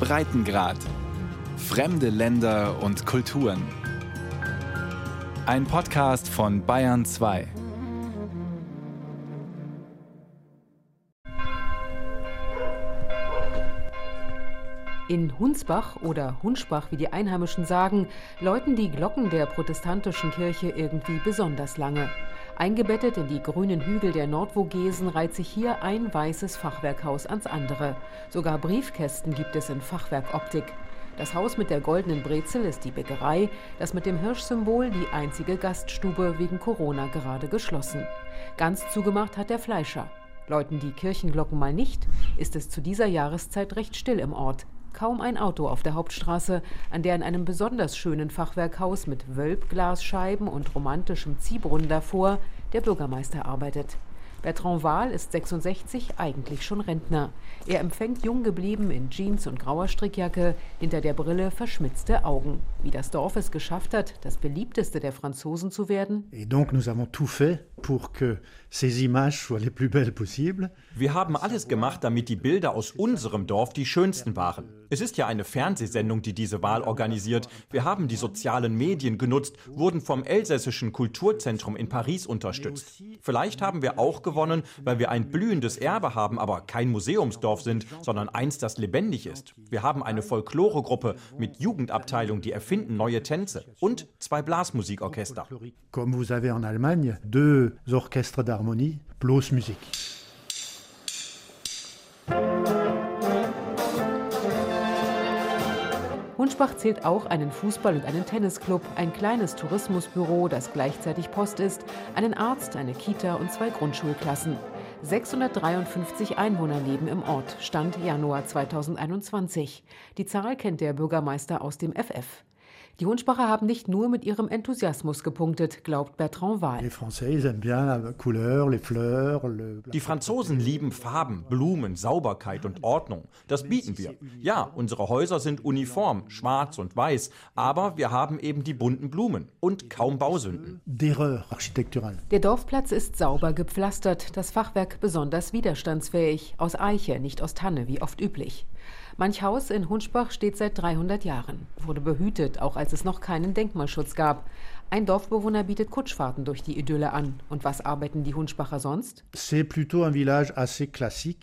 Breitengrad. Fremde Länder und Kulturen. Ein Podcast von Bayern 2. In Hunsbach oder Hunschbach, wie die Einheimischen sagen, läuten die Glocken der protestantischen Kirche irgendwie besonders lange. Eingebettet in die grünen Hügel der Nordvogesen reiht sich hier ein weißes Fachwerkhaus ans andere. Sogar Briefkästen gibt es in Fachwerkoptik. Das Haus mit der goldenen Brezel ist die Bäckerei, das mit dem Hirschsymbol die einzige Gaststube wegen Corona gerade geschlossen. Ganz zugemacht hat der Fleischer. Läuten die Kirchenglocken mal nicht, ist es zu dieser Jahreszeit recht still im Ort kaum ein Auto auf der Hauptstraße, an der in einem besonders schönen Fachwerkhaus mit Wölbglasscheiben und romantischem Ziehbrunnen davor der Bürgermeister arbeitet. Bertrand Wahl ist 66, eigentlich schon Rentner. Er empfängt jung geblieben in Jeans und grauer Strickjacke, hinter der Brille verschmitzte Augen. Wie das Dorf es geschafft hat, das beliebteste der Franzosen zu werden. Et donc nous avons tout fait pour que ces images soient les plus belles possibles. Wir haben alles gemacht, damit die Bilder aus unserem Dorf die schönsten waren. Es ist ja eine Fernsehsendung, die diese Wahl organisiert. Wir haben die sozialen Medien genutzt, wurden vom Elsässischen Kulturzentrum in Paris unterstützt. Vielleicht haben wir auch gewonnen, weil wir ein blühendes Erbe haben, aber kein Museumsdorf sind, sondern eins, das lebendig ist. Wir haben eine Folkloregruppe mit Jugendabteilung, die erfinden neue Tänze und zwei Blasmusikorchester. Comme vous avez en Allemagne deux orchestres d'harmonie, Blasmusik. Hunschbach zählt auch einen Fußball- und einen Tennisclub, ein kleines Tourismusbüro, das gleichzeitig Post ist, einen Arzt, eine Kita und zwei Grundschulklassen. 653 Einwohner leben im Ort, Stand Januar 2021. Die Zahl kennt der Bürgermeister aus dem FF. Die Hundspacher haben nicht nur mit ihrem Enthusiasmus gepunktet, glaubt Bertrand Wahl. Die Franzosen lieben Farben, Blumen, Sauberkeit und Ordnung. Das bieten wir. Ja, unsere Häuser sind uniform, schwarz und weiß, aber wir haben eben die bunten Blumen und kaum Bausünden. Der Dorfplatz ist sauber gepflastert, das Fachwerk besonders widerstandsfähig, aus Eiche, nicht aus Tanne, wie oft üblich. Manch Haus in Hunschbach steht seit 300 Jahren, wurde behütet, auch als es noch keinen Denkmalschutz gab. Ein Dorfbewohner bietet Kutschfahrten durch die Idylle an. Und was arbeiten die Hunschbacher sonst?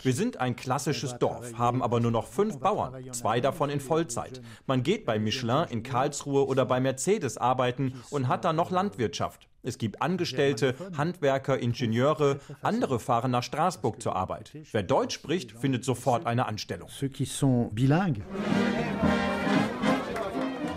Wir sind ein klassisches Dorf, haben aber nur noch fünf Bauern, zwei davon in Vollzeit. Man geht bei Michelin in Karlsruhe oder bei Mercedes arbeiten und hat dann noch Landwirtschaft. Es gibt Angestellte, Handwerker, Ingenieure, andere fahren nach Straßburg zur Arbeit. Wer Deutsch spricht, findet sofort eine Anstellung.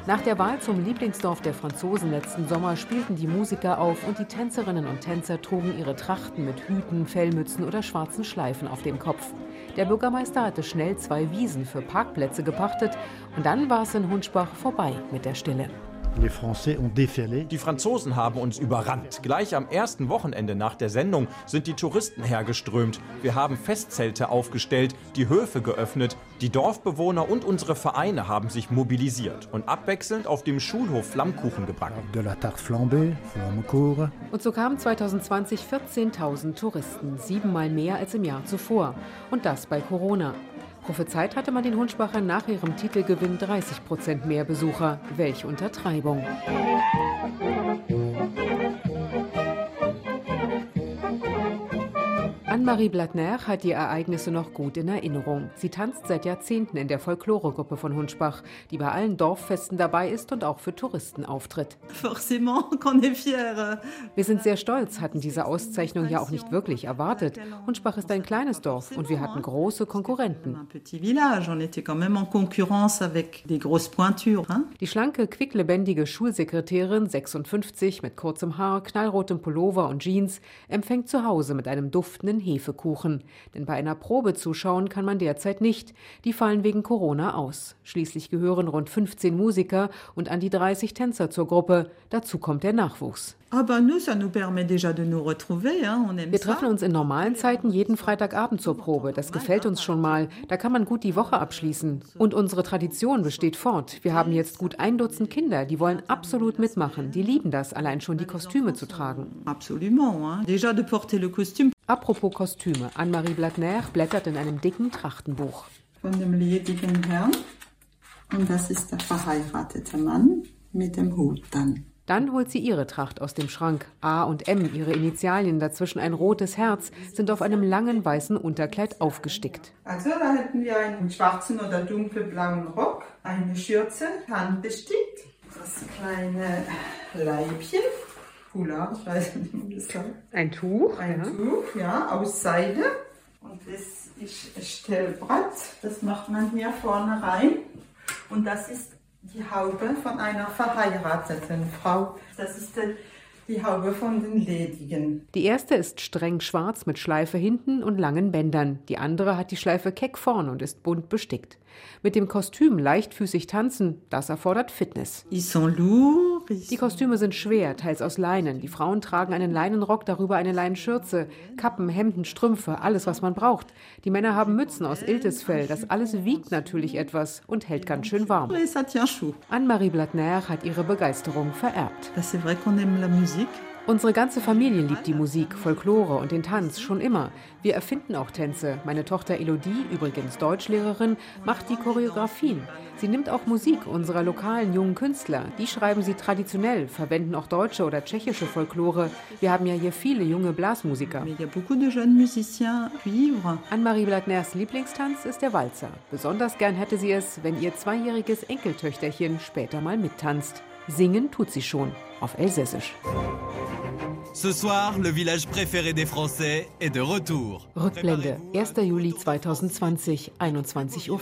Nach der Wahl zum Lieblingsdorf der Franzosen letzten Sommer spielten die Musiker auf und die Tänzerinnen und Tänzer trugen ihre Trachten mit Hüten, Fellmützen oder schwarzen Schleifen auf dem Kopf. Der Bürgermeister hatte schnell zwei Wiesen für Parkplätze gepachtet und dann war es in Hunschbach vorbei mit der Stille. Die Franzosen haben uns überrannt. Gleich am ersten Wochenende nach der Sendung sind die Touristen hergeströmt. Wir haben Festzelte aufgestellt, die Höfe geöffnet. Die Dorfbewohner und unsere Vereine haben sich mobilisiert und abwechselnd auf dem Schulhof Flammkuchen gebacken. Und so kamen 2020 14.000 Touristen, siebenmal mehr als im Jahr zuvor. Und das bei Corona. Prophezeit hatte man den Hunschbachern nach ihrem Titelgewinn 30 Prozent mehr Besucher. Welch Untertreibung. Anne-Marie Blattner hat die Ereignisse noch gut in Erinnerung. Sie tanzt seit Jahrzehnten in der Folkloregruppe von Hunschbach, die bei allen Dorffesten dabei ist und auch für Touristen auftritt. Wir sind sehr stolz, hatten diese Auszeichnung ja auch nicht wirklich erwartet. Hunschbach ist ein kleines Dorf und wir hatten große Konkurrenten. Die schlanke, quicklebendige Schulsekretärin, 56, mit kurzem Haar, knallrotem Pullover und Jeans, empfängt zu Hause mit einem duftenden Hefekuchen. Denn bei einer Probe zuschauen kann man derzeit nicht. Die fallen wegen Corona aus. Schließlich gehören rund 15 Musiker und an die 30 Tänzer zur Gruppe. Dazu kommt der Nachwuchs. Wir treffen uns in normalen Zeiten jeden Freitagabend zur Probe. Das gefällt uns schon mal. Da kann man gut die Woche abschließen. Und unsere Tradition besteht fort. Wir haben jetzt gut ein Dutzend Kinder, die wollen absolut mitmachen. Die lieben das, allein schon die Kostüme zu tragen. Apropos Kostüme. Anne-Marie Blattner blättert in einem dicken Trachtenbuch. von dem ledigen Herrn. Und das ist der verheiratete Mann mit dem Hut dann. Dann holt sie ihre Tracht aus dem Schrank. A und M, ihre Initialien, dazwischen ein rotes Herz, sind auf einem langen weißen Unterkleid aufgestickt. Also da hätten wir einen schwarzen oder dunkelblauen Rock, eine Schürze, handbestickt, das kleine Leibchen, Foulard, ich weiß nicht, wie man das sagt. Ein Tuch? Ein ja. Tuch, ja, aus Seide. Und das ist ein Stellbrett, das macht man hier vorne rein. Und das ist die Haube von einer verheirateten Frau. Das ist die, die Haube von den Ledigen. Die erste ist streng schwarz mit Schleife hinten und langen Bändern. Die andere hat die Schleife keck vorn und ist bunt bestickt. Mit dem Kostüm leichtfüßig tanzen, das erfordert Fitness. Ils sont lourds. Die Kostüme sind schwer, teils aus Leinen. Die Frauen tragen einen Leinenrock, darüber eine Leinenschürze, Kappen, Hemden, Strümpfe, alles, was man braucht. Die Männer haben Mützen aus Iltesfell. Das alles wiegt natürlich etwas und hält ganz schön warm. Anne-Marie Blattner hat ihre Begeisterung vererbt. Ben, C'est vrai qu'on aime la musique. Unsere ganze Familie liebt die Musik, Folklore und den Tanz schon immer. Wir erfinden auch Tänze. Meine Tochter Elodie, übrigens Deutschlehrerin, macht die Choreografien. Sie nimmt auch Musik unserer lokalen jungen Künstler. Die schreiben sie traditionell, verwenden auch deutsche oder tschechische Folklore. Wir haben ja hier viele junge Blasmusiker. Anne-Marie Blattners Lieblingstanz ist der Walzer. Besonders gern hätte sie es, wenn ihr zweijähriges Enkeltöchterchen später mal mittanzt. Singen tut sie schon, auf Elsässisch. Ce soir, le village préféré des Français est de retour. Rückblende, 1. Juli 2020, 21.05 Uhr.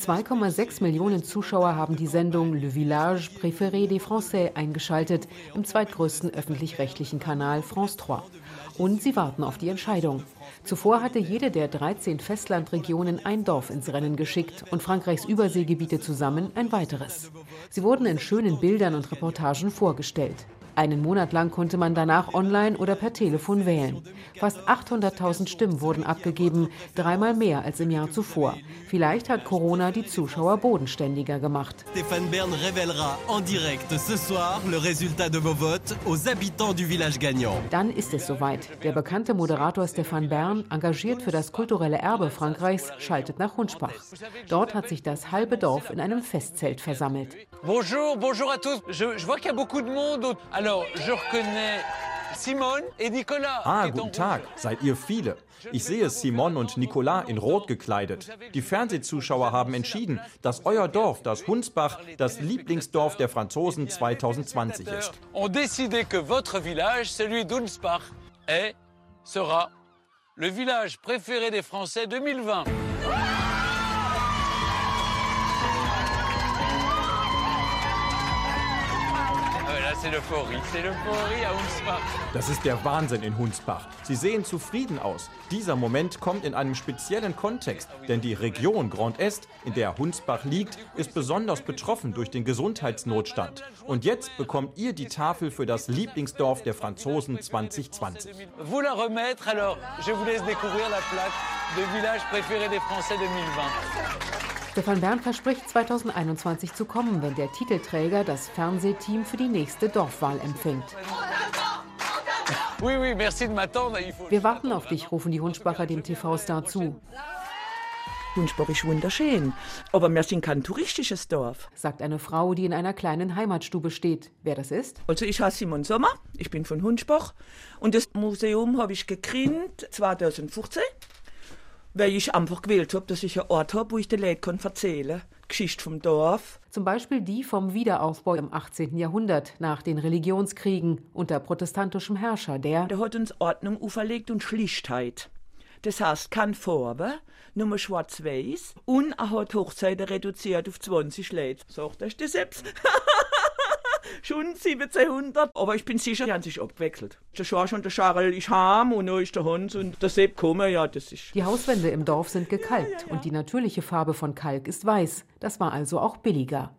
2,6 Millionen Zuschauer haben die Sendung Le Village Préféré des Français eingeschaltet, im zweitgrößten öffentlich-rechtlichen Kanal France 3. Und sie warten auf die Entscheidung. Zuvor hatte jede der 13 Festlandregionen ein Dorf ins Rennen geschickt und Frankreichs Überseegebiete zusammen ein weiteres. Sie wurden in schönen Bildern und Reportagen vorgestellt. Einen Monat lang konnte man danach online oder per Telefon wählen. Fast 800.000 Stimmen wurden abgegeben, dreimal mehr als im Jahr zuvor. Vielleicht hat Corona die Zuschauer bodenständiger gemacht. Stéphane Bern révélera en direct ce soir le résultat de vos votes aux habitants du village gagnant. Dann ist es soweit. Der bekannte Moderator Stefan Bern, engagiert für das kulturelle Erbe Frankreichs, schaltet nach Hunspach. Dort hat sich das halbe Dorf in einem Festzelt versammelt. Bonjour, bonjour à tous. Je, je vois qu'il y a beaucoup de monde. Alors, je reconnais Simone et Nicolas. Ah, guten Tag. Seid ihr viele? Ich sehe Simon und Nicolas in Rot gekleidet. Die Fernsehzuschauer haben entschieden, dass euer Dorf, das Hunsbach, das Lieblingsdorf der Franzosen 2020 ist. Ont décidé que votre village, celui d'Unspach, est, sera le village préféré des Français 2020. L'euphorie à Unspach. Das ist der Wahnsinn in Hunsbach. Sie sehen zufrieden aus. Dieser Moment kommt in einem speziellen Kontext, denn die Region Grand Est, in der Hunsbach liegt, ist besonders betroffen durch den Gesundheitsnotstand. Und jetzt bekommt ihr die Tafel für das Lieblingsdorf der Franzosen 2020. Vous la remettre, alors je vous laisse découvrir la plaque de village préféré des Français 2020. Stefan Bern verspricht 2021 zu kommen, wenn der Titelträger das Fernsehteam für die nächste Dorfwahl empfängt. Wir warten auf dich, rufen die Hunschbacher dem TV-Star zu, Hunspach ist wunderschön, aber wir sind kein touristisches Dorf. sagt eine Frau, die in einer kleinen Heimatstube steht. Wer das ist? Also ich heiße Simon Sommer, ich bin von Hunspach und das Museum habe ich gegründet 2015, weil ich einfach gewählt habe, dass ich einen Ort habe, wo ich den Leuten erzählen kann. Geschichte vom Dorf. Zum Beispiel die vom Wiederaufbau im 18. Jahrhundert nach den Religionskriegen unter protestantischem Herrscher, der Der hat uns Ordnung auferlegt und Schlichtheit. Das heißt, kein Farbe, nur schwarz-weiß und er hat Hochzeiten reduziert auf 20 Leute. Sagt er das selbst? schon 1700, aber ich bin sicher, die haben sich abgewechselt. Der Schorsch und der Charles ist heim und dann ist der Hans und der Sepp kommen, ja, das ist... Die Hauswände im Dorf sind gekalkt und die natürliche Farbe von Kalk ist weiß. Das war also auch billiger.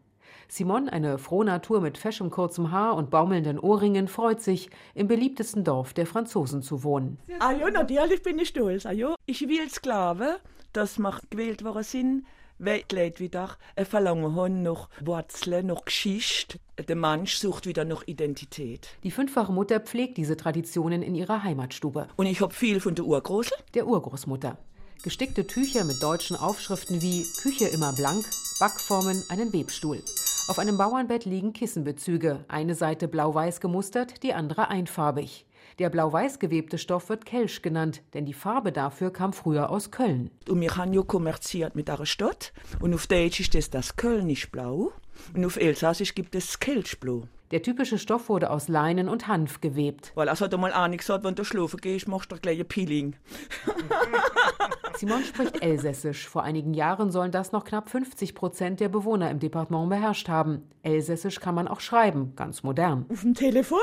Simon, eine Frohnatur mit feschem kurzem Haar und baumelnden Ohrringen, freut sich, im beliebtesten Dorf der Franzosen zu wohnen. Ah ja, natürlich bin ich stolz. Ah ja. Ich will glauben, dass wir gewählt worden sind, Leute wieder ein Verlangen haben nach Wurzeln, nach Geschichte. Der Mensch sucht wieder nach Identität. Die fünffache Mutter pflegt diese Traditionen in ihrer Heimatstube. Und ich habe viel von der Urgroßel. Der Urgroßmutter. Gestickte Tücher mit deutschen Aufschriften wie Küche immer blank, Backformen, einen Webstuhl. Auf einem Bauernbett liegen Kissenbezüge, eine Seite blau-weiß gemustert, die andere einfarbig. Der blau-weiß gewebte Stoff wird Kelsch genannt, denn die Farbe dafür kam früher aus Köln. Und wir haben ja kommerziert mit einer Stadt. Und auf Deutsch ist das das Kölnisch Blau. Und auf Elsassisch gibt es das Kelschblau. Der typische Stoff wurde aus Leinen und Hanf gewebt. Weil es hat einmal eine gesagt, wenn du schlafen gehst, machst du gleich ein Peeling. Simon spricht Elsässisch. Vor einigen Jahren sollen das noch knapp 50 Prozent der Bewohner im Departement beherrscht haben. Elsässisch kann man auch schreiben, ganz modern. Auf dem Telefon,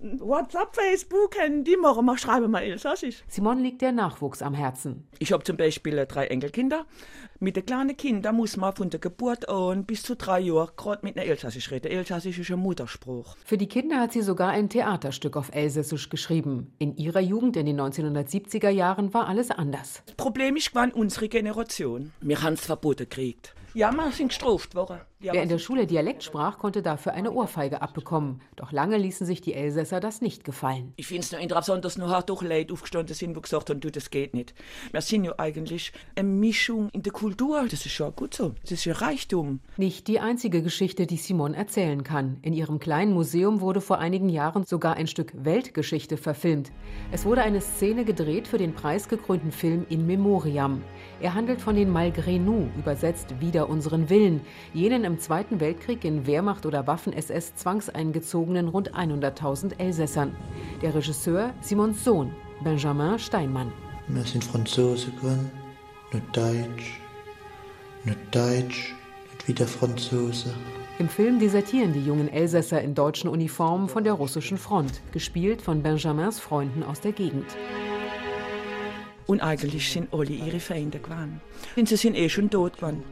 WhatsApp, Facebook, Handy, morgen mal schreiben mal Elsassisch. Simon liegt der Nachwuchs am Herzen. Ich habe zum Beispiel drei Enkelkinder. Mit den kleinen Kindern muss man von der Geburt an bis zu drei Jahren gerade mit einer Elsassisch reden. Elsassisch ist ein Mutterspruch. Für die Kinder hat sie sogar ein Theaterstück auf Elsässisch geschrieben. In ihrer Jugend in den 1970er Jahren war alles anders. Das Problem ist, wann unsere Generation. Wir haben es verboten gekriegt. Ja, wir sind gestraft worden. Wer in der Schule Dialekt sprach, konnte dafür eine Ohrfeige abbekommen. Doch lange ließen sich die Elsässer das nicht gefallen. Ich finde es nur interessant, dass noch hart Leute aufgestanden sind, die gesagt haben, du, das geht nicht. Wir sind ja eigentlich eine Mischung in der Kultur. Das ist ja gut so. Das ist ja Reichtum. Nicht die einzige Geschichte, die Simon erzählen kann. In ihrem kleinen Museum wurde vor einigen Jahren sogar ein Stück Weltgeschichte verfilmt. Es wurde eine Szene gedreht für den preisgekrönten Film In Memoriam. Er handelt von den Malgré nous, übersetzt wider unseren Willen, jenen im Zweiten Weltkrieg in Wehrmacht oder Waffen-SS zwangseingezogenen rund 100.000 Elsässern. Der Regisseur Simons Sohn, Benjamin Steinmann. Wir sind Franzose geworden, nicht Deutsch, nicht Deutsch, nicht wieder Franzose. Im Film desertieren die jungen Elsässer in deutschen Uniformen von der russischen Front, gespielt von Benjamins Freunden aus der Gegend. Und eigentlich sind alle ihre Feinde gewesen. Und sie sind eh schon tot gewesen.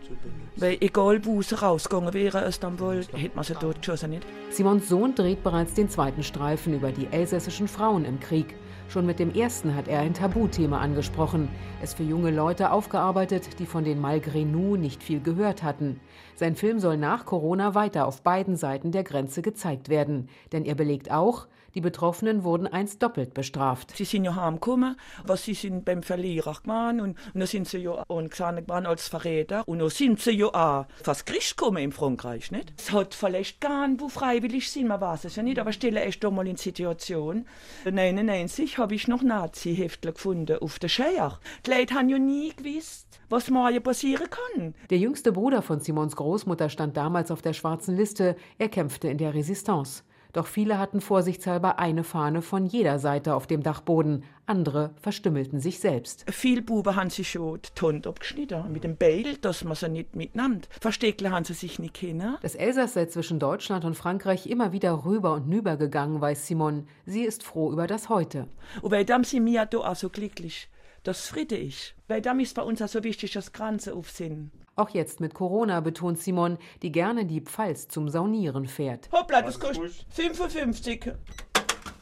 Weil egal wo sie rausgegangen wären aus Istanbul, hätte man sie tot geschossen nicht. Simons Sohn dreht bereits den zweiten Streifen über die elsässischen Frauen im Krieg. Schon mit dem ersten hat er ein Tabuthema angesprochen, es für junge Leute aufgearbeitet, die von den Malgré nous nicht viel gehört hatten. Sein Film soll nach Corona weiter auf beiden Seiten der Grenze gezeigt werden, denn er belegt auch, die Betroffenen wurden einst doppelt bestraft. Sie sind ja heimgekommen, was sie sind beim Verlierer gewesen und, und dann sind sie ja geworden als Verräter und dann sind sie ja auch fast Gericht gekommen in Frankreich, nicht? Es hat vielleicht gern, wo freiwillig sind, man weiß es ja nicht, aber stelle erst doch mal in Situation. 99 habe ich noch Nazi-Heftler gefunden auf der Scheier. Die Leute haben ja nie gewusst, was morgen passieren kann. Der jüngste Bruder von Simons Großmutter stand damals auf der schwarzen Liste. Er kämpfte in der Resistance. Doch viele hatten vorsichtshalber eine Fahne von jeder Seite auf dem Dachboden. Andere verstümmelten sich selbst. Viele Buben haben sich schon die Tonte abgeschnitten mit dem Beil, dass man sie nicht mitnimmt. Versteckle haben sie sich nicht kennen. Das Elsass sei zwischen Deutschland und Frankreich immer wieder rüber und nüber gegangen, weiß Simon. Sie ist froh über das Heute. Und weil dann sind wir da auch so glücklich, dass Friede ist. Weil dann ist bei uns auch so wichtig, dass Grenzen auf sind. Auch jetzt mit Corona betont Simon, die gerne die Pfalz zum Saunieren fährt. Hoppla, das kostet 55.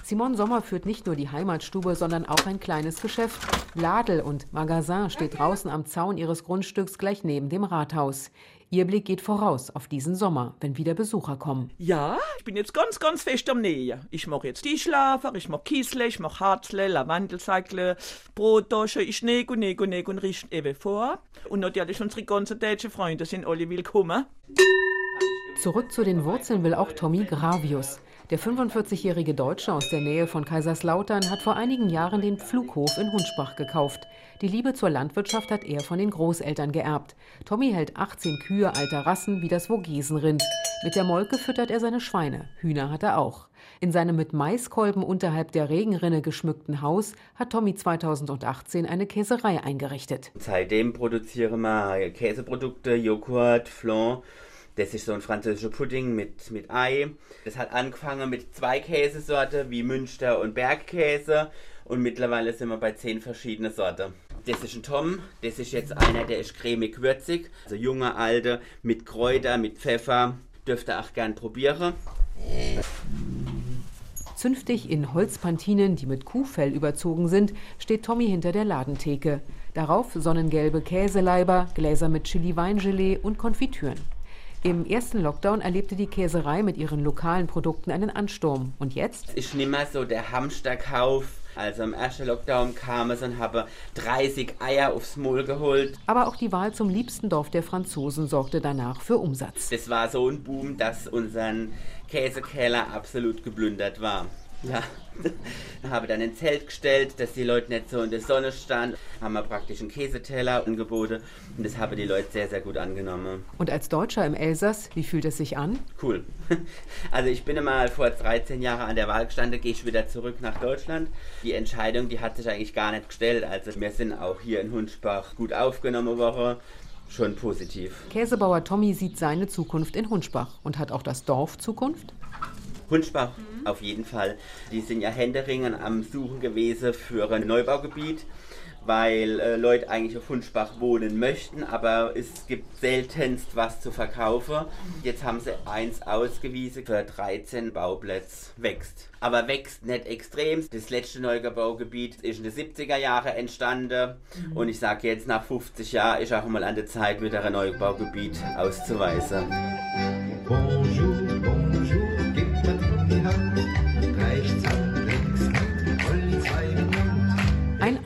Simon Sommer führt nicht nur die Heimatstube, sondern auch ein kleines Geschäft. Ladel und Magasin steht draußen am Zaun ihres Grundstücks gleich neben dem Rathaus. Ihr Blick geht voraus auf diesen Sommer, wenn wieder Besucher kommen. Ja, ich bin jetzt ganz, ganz fest am Nähen. Ich mache jetzt Tischlafer, ich mache Kiesle, ich mache Harzle, Lavandelsäckle, Brotdosche, ich näge und näge und näge und richte eben vor. Und natürlich unsere ganzen deutschen Freunde sind alle willkommen. Zurück zu den Wurzeln will auch Tommy Gravius. Der 45-jährige Deutsche aus der Nähe von Kaiserslautern hat vor einigen Jahren den Pflughof in Hunschbach gekauft. Die Liebe zur Landwirtschaft hat er von den Großeltern geerbt. Tommy hält 18 Kühe alter Rassen wie das Vogesenrind. Mit der Molke füttert er seine Schweine. Hühner hat er auch. In seinem mit Maiskolben unterhalb der Regenrinne geschmückten Haus hat Tommy 2018 eine Käserei eingerichtet. Seitdem produzieren wir Käseprodukte, Joghurt, Flan. Das ist so ein französischer Pudding mit, mit Ei. Das hat angefangen mit zwei Käsesorten wie Münster und Bergkäse und mittlerweile sind wir bei zehn verschiedenen Sorten. Das ist ein Tom, das ist jetzt einer, der ist cremig würzig, also junger, alter, mit Kräuter, mit Pfeffer. Dürft ihr auch gern probieren. Zünftig in Holzpantinen, die mit Kuhfell überzogen sind, steht Tommy hinter der Ladentheke. Darauf sonnengelbe Käseleiber, Gläser mit Chili-Weingelee und Konfitüren. Im ersten Lockdown erlebte die Käserei mit ihren lokalen Produkten einen Ansturm. Und jetzt? Ist nicht mehr so der Hamsterkauf Also im ersten Lockdown kamen sie und haben 30 Eier aufs Maul geholt. Aber auch die Wahl zum liebsten Dorf der Franzosen sorgte danach für Umsatz. Das war so ein Boom, dass unseren Käsekeller absolut geplündert war. Ja, habe dann ein Zelt gestellt, dass die Leute nicht so in der Sonne standen. Haben wir praktisch einen Käseteller angeboten und das haben die Leute sehr, sehr gut angenommen. Und als Deutscher im Elsass, wie fühlt es sich an? Cool. Also ich bin mal vor 13 Jahren an der Wahl gestanden, gehe ich wieder zurück nach Deutschland. Die Entscheidung, die hat sich eigentlich gar nicht gestellt. Also wir sind auch hier in Hunschbach gut aufgenommen worden schon positiv. Käsebauer Tommy sieht seine Zukunft in Hunschbach und hat auch das Dorf Zukunft? Hunschbach mhm. Auf jeden Fall. Die sind ja händeringend am Suchen gewesen für ein Neubaugebiet, weil äh, Leute eigentlich auf Hunschbach wohnen möchten, aber es gibt seltenst was zu verkaufen. Jetzt haben sie eins ausgewiesen für 13 Bauplätze. Wächst. Aber wächst nicht extrem. Das letzte Neubaugebiet ist in den 70er Jahren entstanden mhm. und ich sage jetzt nach 50 Jahren ist auch mal an der Zeit, wieder ein Neubaugebiet auszuweisen. Bonjour.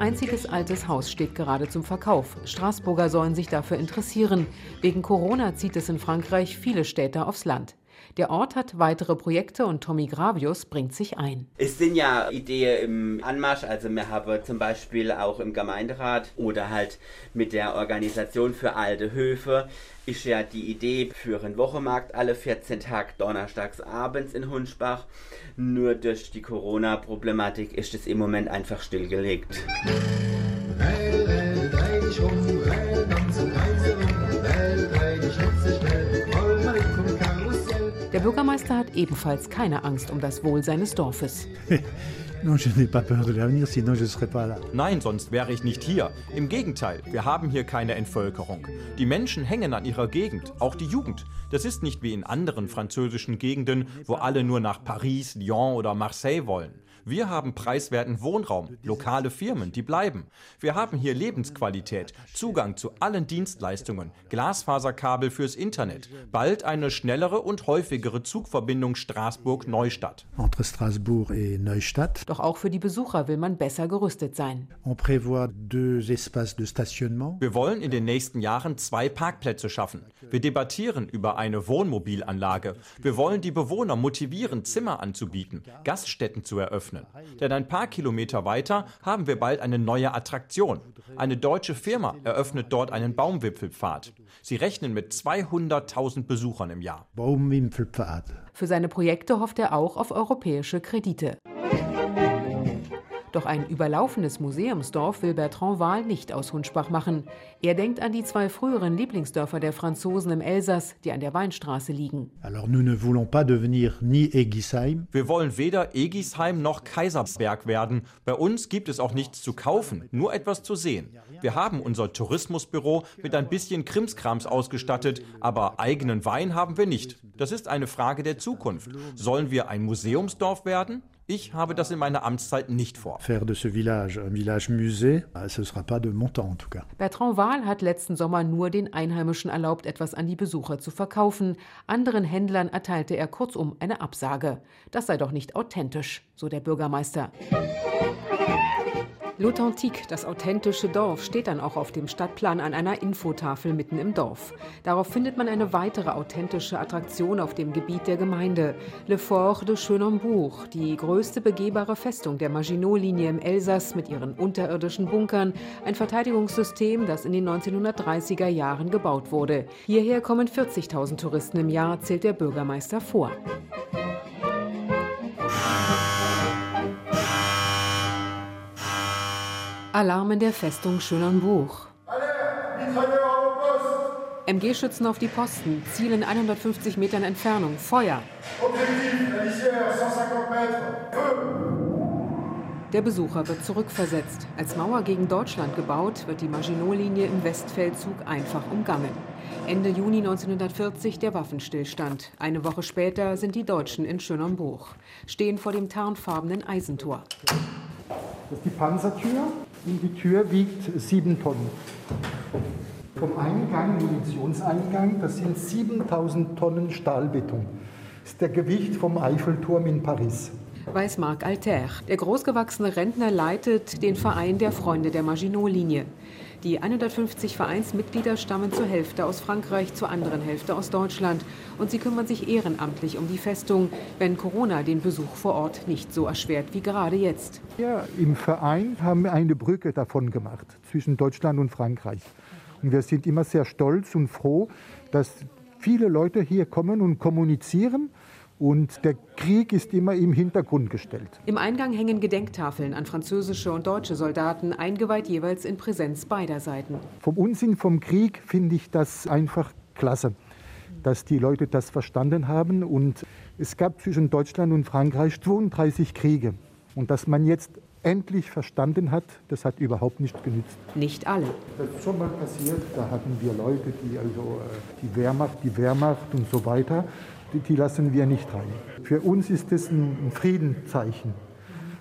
Einziges altes Haus steht gerade zum Verkauf. Straßburger sollen sich dafür interessieren. Wegen Corona zieht es in Frankreich viele Städte aufs Land. Der Ort hat weitere Projekte und Tommy Gravius bringt sich ein. Es sind ja Ideen im Anmarsch, also wir haben zum Beispiel auch im Gemeinderat oder halt mit der Organisation für alte Höfe ist ja die Idee für einen Wochenmarkt alle 14 Tage donnerstags abends in Hunschbach. Nur durch die Corona-Problematik ist es im Moment einfach stillgelegt. Hey, hey, Der Bürgermeister hat ebenfalls keine Angst um das Wohl seines Dorfes. Nein, sonst wäre ich nicht hier. Im Gegenteil, wir haben hier keine Entvölkerung. Die Menschen hängen an ihrer Gegend, auch die Jugend. Das ist nicht wie in anderen französischen Gegenden, wo alle nur nach Paris, Lyon oder Marseille wollen. Wir haben preiswerten Wohnraum, lokale Firmen, die bleiben. Wir haben hier Lebensqualität, Zugang zu allen Dienstleistungen, Glasfaserkabel fürs Internet, bald eine schnellere und häufigere Zugverbindung Straßburg-Neustadt. Entre Strasbourg et Neustadt. Doch auch für die Besucher will man besser gerüstet sein. On prévoit deux espaces de stationnement. Wir wollen in den nächsten Jahren zwei Parkplätze schaffen. Wir debattieren über eine Wohnmobilanlage. Wir wollen die Bewohner motivieren, Zimmer anzubieten, Gaststätten zu eröffnen öffnen. Denn ein paar Kilometer weiter haben wir bald eine neue Attraktion. Eine deutsche Firma eröffnet dort einen Baumwipfelpfad. Sie rechnen mit 200.000 Besuchern im Jahr. Baumwipfelpfad. Für seine Projekte hofft er auch auf europäische Kredite. Doch ein überlaufenes Museumsdorf will Bertrand Wahl nicht aus Hunschbach machen. Er denkt an die zwei früheren Lieblingsdörfer der Franzosen im Elsass, die an der Weinstraße liegen. Ne. Wir wollen weder Egisheim noch Kaisersberg werden. Bei uns gibt es auch nichts zu kaufen, nur etwas zu sehen. Wir haben unser Tourismusbüro mit ein bisschen Krimskrams ausgestattet, aber eigenen Wein haben wir nicht. Das ist eine Frage der Zukunft. Sollen wir ein Museumsdorf werden? Ich habe das in meiner Amtszeit nicht vor. Faire de ce village un village musée, ce sera pas de mon temps en tout cas. Bertrand Wahl hat letzten Sommer nur den Einheimischen erlaubt, etwas an die Besucher zu verkaufen. Anderen Händlern erteilte er kurzum eine Absage. Das sei doch nicht authentisch, so der Bürgermeister. L'Authentique, das authentische Dorf, steht dann auch auf dem Stadtplan an einer Infotafel mitten im Dorf. Darauf findet man eine weitere authentische Attraktion auf dem Gebiet der Gemeinde, Le Fort de Schönenbourg, die größte begehbare Festung der Maginot-Linie im Elsass mit ihren unterirdischen Bunkern, ein Verteidigungssystem, das in den 1930er Jahren gebaut wurde. Hierher kommen 40.000 Touristen im Jahr, zählt der Bürgermeister vor. Alarm in der Festung Schönernbuch. MG-Schützen auf die Posten, Ziel in 150 Metern Entfernung, Feuer. Der Besucher wird zurückversetzt. Als Mauer gegen Deutschland gebaut, wird die Maginot-Linie im Westfeldzug einfach umgangen. Ende Juni 1940 der Waffenstillstand. Eine Woche später sind die Deutschen in Schönernbuch, stehen vor dem tarnfarbenen Eisentor. Das ist die Panzertür und die Tür wiegt sieben Tonnen. Vom Eingang, Munitionseingang, das sind 7000 Tonnen Stahlbeton. Das ist der Gewicht vom Eiffelturm in Paris. weiß Marc Alter. Der großgewachsene Rentner leitet den Verein der Freunde der Maginot-Linie. Die 150 Vereinsmitglieder stammen zur Hälfte aus Frankreich, zur anderen Hälfte aus Deutschland. Und sie kümmern sich ehrenamtlich um die Festung, wenn Corona den Besuch vor Ort nicht so erschwert wie gerade jetzt. Ja, im Verein haben wir eine Brücke davon gemacht zwischen Deutschland und Frankreich. Und wir sind immer sehr stolz und froh, dass viele Leute hier kommen und kommunizieren und der Krieg ist immer im Hintergrund gestellt. Im Eingang hängen Gedenktafeln an französische und deutsche Soldaten, eingeweiht jeweils in Präsenz beider Seiten. Vom Unsinn vom Krieg finde ich das einfach klasse, dass die Leute das verstanden haben. Und es gab zwischen Deutschland und Frankreich 32 Kriege. Und dass man jetzt endlich verstanden hat, das hat überhaupt nicht genützt. Nicht alle. Das ist schon mal passiert, da hatten wir Leute, die also äh, die Wehrmacht, die Wehrmacht und so weiter die, die lassen wir nicht rein. Für uns ist es ein Friedenszeichen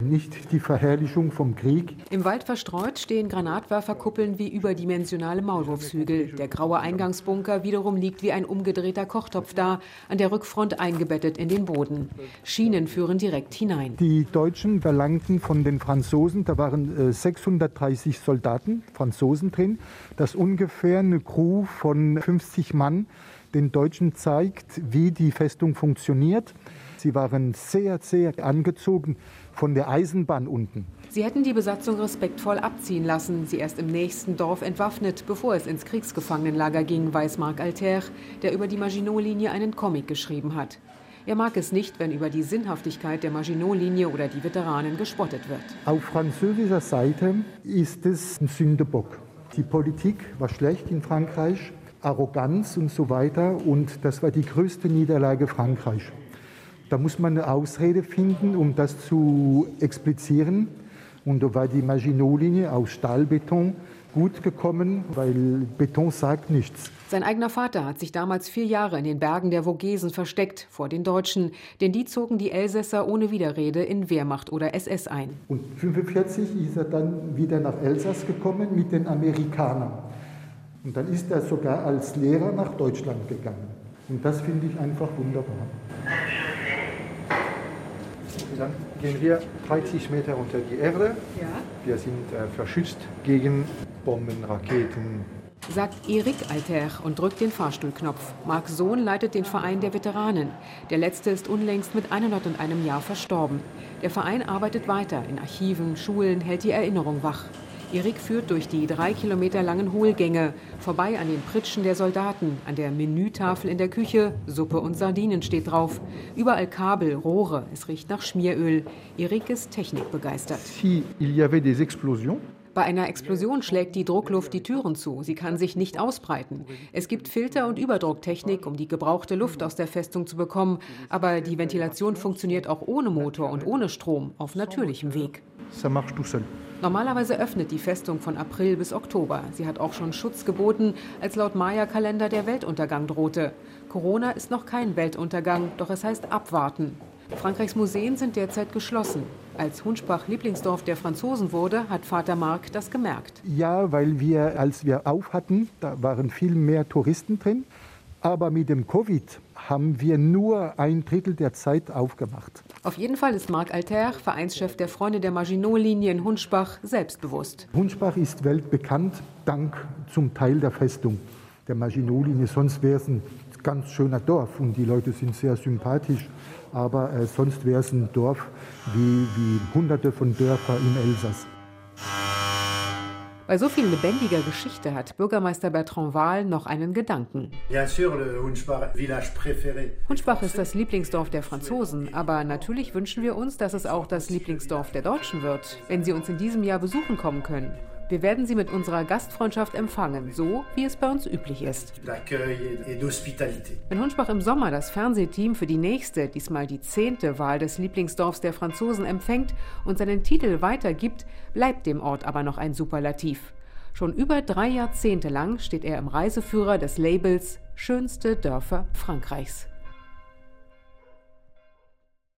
nicht die Verherrlichung vom Krieg. Im Wald verstreut stehen Granatwerferkuppeln wie überdimensionale Maulwurfshügel. Der graue Eingangsbunker wiederum liegt wie ein umgedrehter Kochtopf da, an der Rückfront eingebettet in den Boden. Schienen führen direkt hinein. Die Deutschen verlangten von den Franzosen, da waren 630 äh, Soldaten, Franzosen drin, dass ungefähr eine Crew von 50 Mann den Deutschen zeigt, wie die Festung funktioniert. Sie waren sehr, sehr angezogen von der Eisenbahn unten. Sie hätten die Besatzung respektvoll abziehen lassen, sie erst im nächsten Dorf entwaffnet, bevor es ins Kriegsgefangenenlager ging, weiß Marc Alter, der über die Maginot-Linie einen Comic geschrieben hat. Er mag es nicht, wenn über die Sinnhaftigkeit der Maginot-Linie oder die Veteranen gespottet wird. Auf französischer Seite ist es ein Sündebock. Die Politik war schlecht in Frankreich. Arroganz und so weiter. Und das war die größte Niederlage Frankreichs. Da muss man eine Ausrede finden, um das zu explizieren. Und da war die Maginot-Linie aus Stahlbeton gut gekommen, weil Beton sagt nichts. Sein eigener Vater hat sich damals vier Jahre in den Bergen der Vogesen versteckt vor den Deutschen, denn die zogen die Elsässer ohne Widerrede in Wehrmacht oder SS ein. Und 1945 ist er dann wieder nach Elsass gekommen mit den Amerikanern. Und dann ist er sogar als Lehrer nach Deutschland gegangen. Und das finde ich einfach wunderbar. Dann gehen wir 30 Meter unter die Erde. Ja. Wir sind äh, verschützt gegen Bomben, Raketen. Sagt Erik Alter und drückt den Fahrstuhlknopf. Marks Sohn leitet den Verein der Veteranen. Der letzte ist unlängst mit 101 Jahr verstorben. Der Verein arbeitet weiter in Archiven, Schulen, hält die Erinnerung wach. Erik führt durch die drei Kilometer langen Hohlgänge, vorbei an den Pritschen der Soldaten, an der Menütafel in der Küche, Suppe und Sardinen steht drauf. Überall Kabel, Rohre, es riecht nach Schmieröl. Erik ist technikbegeistert. Si il y avait des explosions, bei einer Explosion schlägt die Druckluft die Türen zu. Sie kann sich nicht ausbreiten. Es gibt Filter- und Überdrucktechnik, um die gebrauchte Luft aus der Festung zu bekommen. Aber die Ventilation funktioniert auch ohne Motor und ohne Strom, auf natürlichem Weg. Ça marche tout seul. Normalerweise öffnet die Festung von April bis Oktober. Sie hat auch schon Schutz geboten, als laut Maya-Kalender der Weltuntergang drohte. Corona ist noch kein Weltuntergang, doch es heißt abwarten. Frankreichs Museen sind derzeit geschlossen. Als Hunschbach Lieblingsdorf der Franzosen wurde, hat Vater Marc das gemerkt. Ja, weil wir, als wir auf hatten, da waren viel mehr Touristen drin. Aber mit dem Covid haben wir nur ein Drittel der Zeit aufgemacht. Auf jeden Fall ist Marc Alter, Vereinschef der Freunde der Maginot-Linie in Hunschbach, selbstbewusst. Hunschbach ist weltbekannt dank zum Teil der Festung der Maginot-Linie. Sonst wäre es ein ganz schöner Dorf und die Leute sind sehr sympathisch. Aber äh, sonst wäre es ein Dorf wie, wie hunderte von Dörfern im Elsass. Bei so viel lebendiger Geschichte hat Bürgermeister Bertrand Wahl noch einen Gedanken. Hunschbach ist das Lieblingsdorf der Franzosen, aber natürlich wünschen wir uns, dass es auch das Lieblingsdorf der Deutschen wird, wenn sie uns in diesem Jahr besuchen kommen können. Wir werden Sie mit unserer Gastfreundschaft empfangen, so wie es bei uns üblich ist. Wenn Hunschbach im Sommer das Fernsehteam für die nächste, diesmal die zehnte Wahl des Lieblingsdorfs der Franzosen empfängt und seinen Titel weitergibt, bleibt dem Ort aber noch ein Superlativ. Schon über drei Jahrzehnte lang steht er im Reiseführer des Labels Schönste Dörfer Frankreichs.